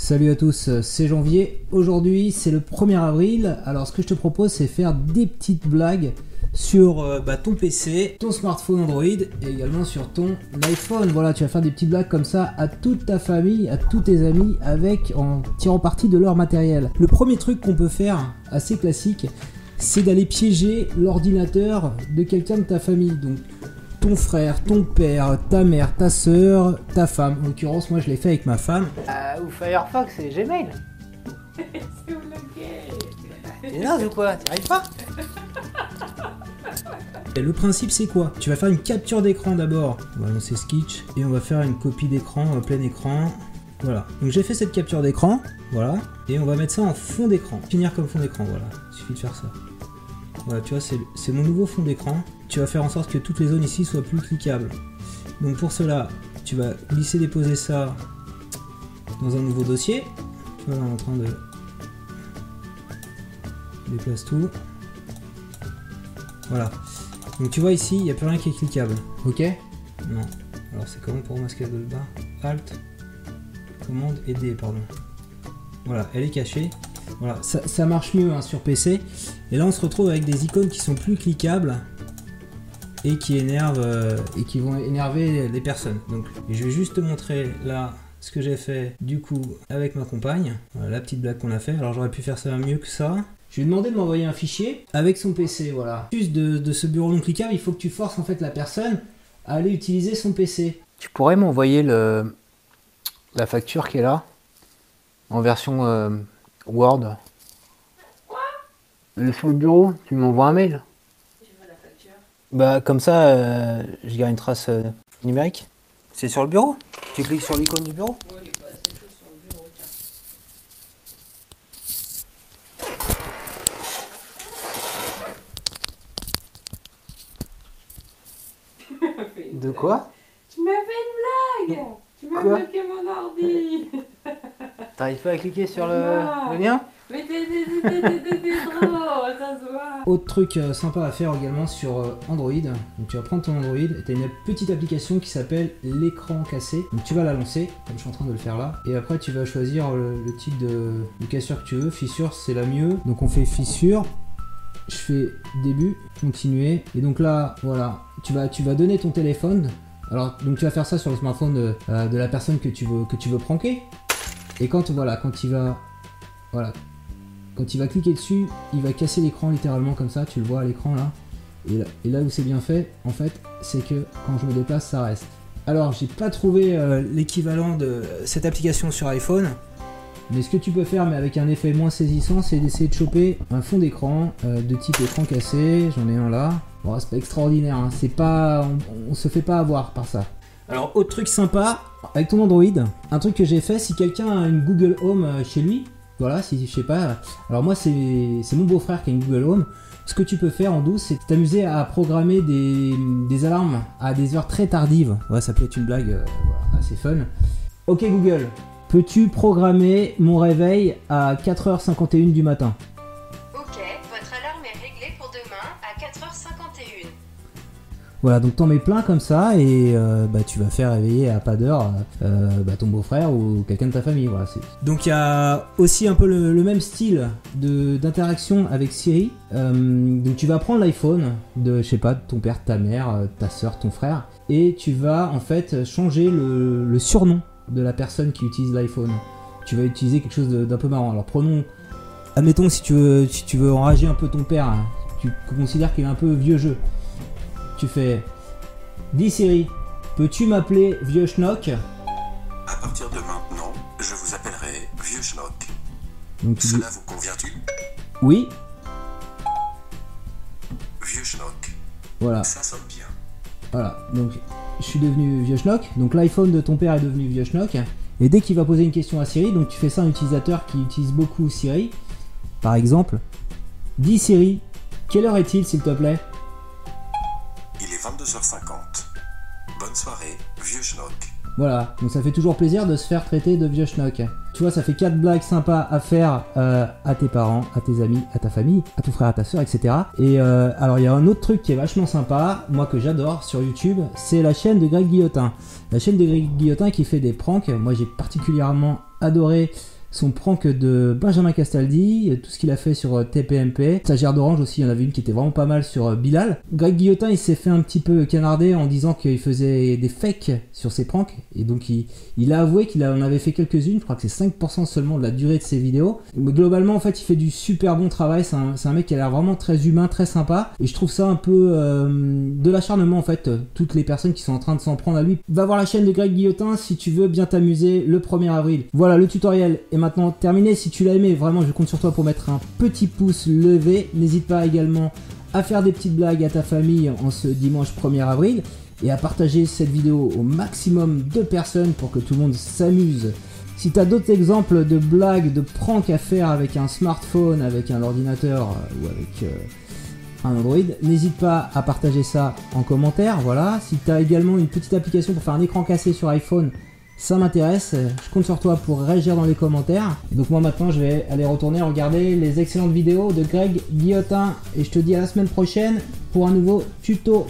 Salut à tous, c'est Janvier. Aujourd'hui, c'est le 1er avril. Alors, ce que je te propose, c'est faire des petites blagues sur euh, bah, ton PC, ton smartphone Android et également sur ton iPhone. Voilà, tu vas faire des petites blagues comme ça à toute ta famille, à tous tes amis, avec en tirant parti de leur matériel. Le premier truc qu'on peut faire, assez classique, c'est d'aller piéger l'ordinateur de quelqu'un de ta famille. Ton frère, ton père, ta mère, ta soeur, ta femme. En l'occurrence, moi je l'ai fait avec ma femme. Euh, ou Firefox et Gmail. C'est bloqué. Et là, ou quoi? T'y arrives pas? Et le principe c'est quoi? Tu vas faire une capture d'écran d'abord. On va lancer Sketch et on va faire une copie d'écran euh, plein écran. Voilà. Donc j'ai fait cette capture d'écran, voilà, et on va mettre ça en fond d'écran. Finir comme fond d'écran, voilà. Il suffit de faire ça. Voilà, tu vois, c'est- mon nouveau fond d'écran. Tu vas faire en sorte que toutes les zones ici soient plus cliquables. Donc pour cela, tu vas glisser déposer ça dans un nouveau dossier. Tu vois, là, on est en train de déplace tout. Voilà. Donc tu vois ici, il n'y a plus rien qui est cliquable. Ok Non. Alors c'est comment pour masquer le bas Alt. Commande et D, pardon. Voilà, elle est cachée. Voilà, ça, marche mieux hein, sur PC. Et là on se retrouve avec des icônes qui sont plus cliquables et qui énervent euh, et qui vont énerver les personnes. Donc je vais juste te montrer là ce que j'ai fait du coup avec ma compagne. Voilà, la petite blague qu'on a fait. Alors j'aurais pu faire ça mieux que ça. Je lui ai demandé de m'envoyer un fichier avec son PC, voilà. Juste de, de ce bureau non cliquable, il faut que tu forces en fait la personne à aller utiliser son PC. Tu pourrais m'envoyer le la facture qui est là en version euh, Word. Elle est sur le bureau. Tu m'envoies un mail. Tu veux la facture Bah comme ça, euh, je garde une trace euh, numérique. C'est sur le bureau? Tu cliques sur l'icône du bureau? Oui, bah, c'est tout sur le bureau, tiens. De quoi? Tu m'as fait une blague Tu m'as Quoi? bloqué mon ordi T'arrives pas à cliquer sur le, le lien Mais t'es t'es- t'es- t'es- t'es- t'es trop, ça se voit Autre truc euh, sympa à faire également sur euh, Android. Donc tu vas prendre ton Android et tu as une petite application qui s'appelle l'écran cassé. Donc tu vas la lancer, comme je suis en train de le faire là. Et après tu vas choisir le, le type de, de cassure que tu veux. Fissure c'est la mieux. Donc on fait fissure. Je fais début, continuer. Et donc là, voilà, tu vas, tu vas donner ton téléphone. Alors donc tu vas faire ça sur le smartphone de, euh, de la personne que tu veux, que tu veux pranker. Et quand voilà, quand il va, voilà, quand il va cliquer dessus, il va casser l'écran littéralement comme ça, tu le vois à l'écran là. Et là, où c'est bien fait, en fait, c'est que quand je me déplace, ça reste. Alors, j'ai pas trouvé euh, l'équivalent de cette application sur iPhone. Mais ce que tu peux faire, mais avec un effet moins saisissant, c'est d'essayer de choper un fond d'écran euh, de type écran cassé. J'en ai un là. Bon, c'est pas extraordinaire, hein. c'est pas, on, on se fait pas avoir par ça. Alors, autre truc sympa, avec ton Android, un truc que j'ai fait, si quelqu'un a une Google Home euh, chez lui, voilà, si je sais pas. Alors moi, c'est mon beau-frère qui a une Google Home. Ce que tu peux faire en douce, c'est t'amuser à programmer des, alarmes à des heures très tardives. Ouais, ça peut être une blague euh, assez fun. Ok Google, peux-tu programmer mon réveil à 4h51 du matin? Voilà, donc t'en mets plein comme ça et euh, bah, tu vas faire réveiller à pas d'heure euh, bah, ton beau-frère ou quelqu'un de ta famille. Voilà, donc il y a aussi un peu le, même style d'interaction avec Siri. Euh, donc tu vas prendre l'iPhone de, je sais pas, ton père, ta mère, ta soeur, ton frère, et tu vas en fait changer le, surnom de la personne qui utilise l'iPhone. Tu vas utiliser quelque chose d'un peu marrant. Alors prenons, admettons si tu veux, si tu veux enrager un peu ton père, hein, tu considères qu'il est un peu vieux jeu tu fais Dis Siri, peux-tu m'appeler Vieux Schnock? À partir de maintenant, je vous appellerai Vieux Schnock. Donc tu dis Cela vous convient-tu Oui, Vieux Schnock. voilà, Ça sonne bien. voilà. Donc je suis devenu Vieux Schnock. Donc l'iPhone de ton père est devenu Vieux Schnock. Et dès qu'il va poser une question à Siri, donc tu fais ça à un utilisateur qui utilise beaucoup Siri. Par exemple, Dis Siri, quelle heure est-il s'il te plaît? 22h50. Bonne soirée, Vieux Schnock. Voilà, donc ça fait toujours plaisir de se faire traiter de vieux schnock. Tu vois, ça fait quatre blagues sympas à faire euh, à tes parents, à tes amis, à ta famille, à ton frère, à ta soeur, etc. Et euh, alors il y a un autre truc qui est vachement sympa, moi que j'adore sur YouTube, c'est la chaîne de Greg Guillotin. La chaîne de Greg Guillotin qui fait des pranks. Moi j'ai particulièrement adoré son prank de Benjamin Castaldi, euh, tout ce qu'il a fait sur euh, TPMP. Stagiaire d'Orange aussi, il y en avait une qui était vraiment pas mal sur euh, Bilal. Greg Guillotin, il s'est fait un petit peu canarder en disant qu'il faisait des fakes sur ses pranks. Et donc il, a avoué qu'il en avait fait quelques-unes, je crois que c'est 5% seulement de la durée de ses vidéos. Mais globalement, en fait, il fait du super bon travail. C'est un, mec qui a l'air vraiment très humain, très sympa. Et je trouve ça un peu de l'acharnement en fait. Toutes les personnes qui sont en train de s'en prendre à lui. Va voir la chaîne de Greg Guillotin si tu veux bien t'amuser le 1er avril. Voilà, le tutoriel est maintenant terminé. Si tu l'as aimé, vraiment, je compte sur toi pour mettre un petit pouce levé. N'hésite pas également à faire des petites blagues à ta famille en ce dimanche 1er avril et à partager cette vidéo au maximum de personnes pour que tout le monde s'amuse. Si tu as d'autres exemples de blagues, de pranks à faire avec un smartphone, avec un ordinateur euh, ou avec euh, un Android, n'hésite pas à partager ça en commentaire. Voilà. Si tu as également une petite application pour faire un écran cassé sur iPhone, ça m'intéresse. Je compte sur toi pour réagir dans les commentaires. Donc moi maintenant, je vais aller retourner regarder les excellentes vidéos de Greg Guillotin et je te dis à la semaine prochaine pour un nouveau tuto.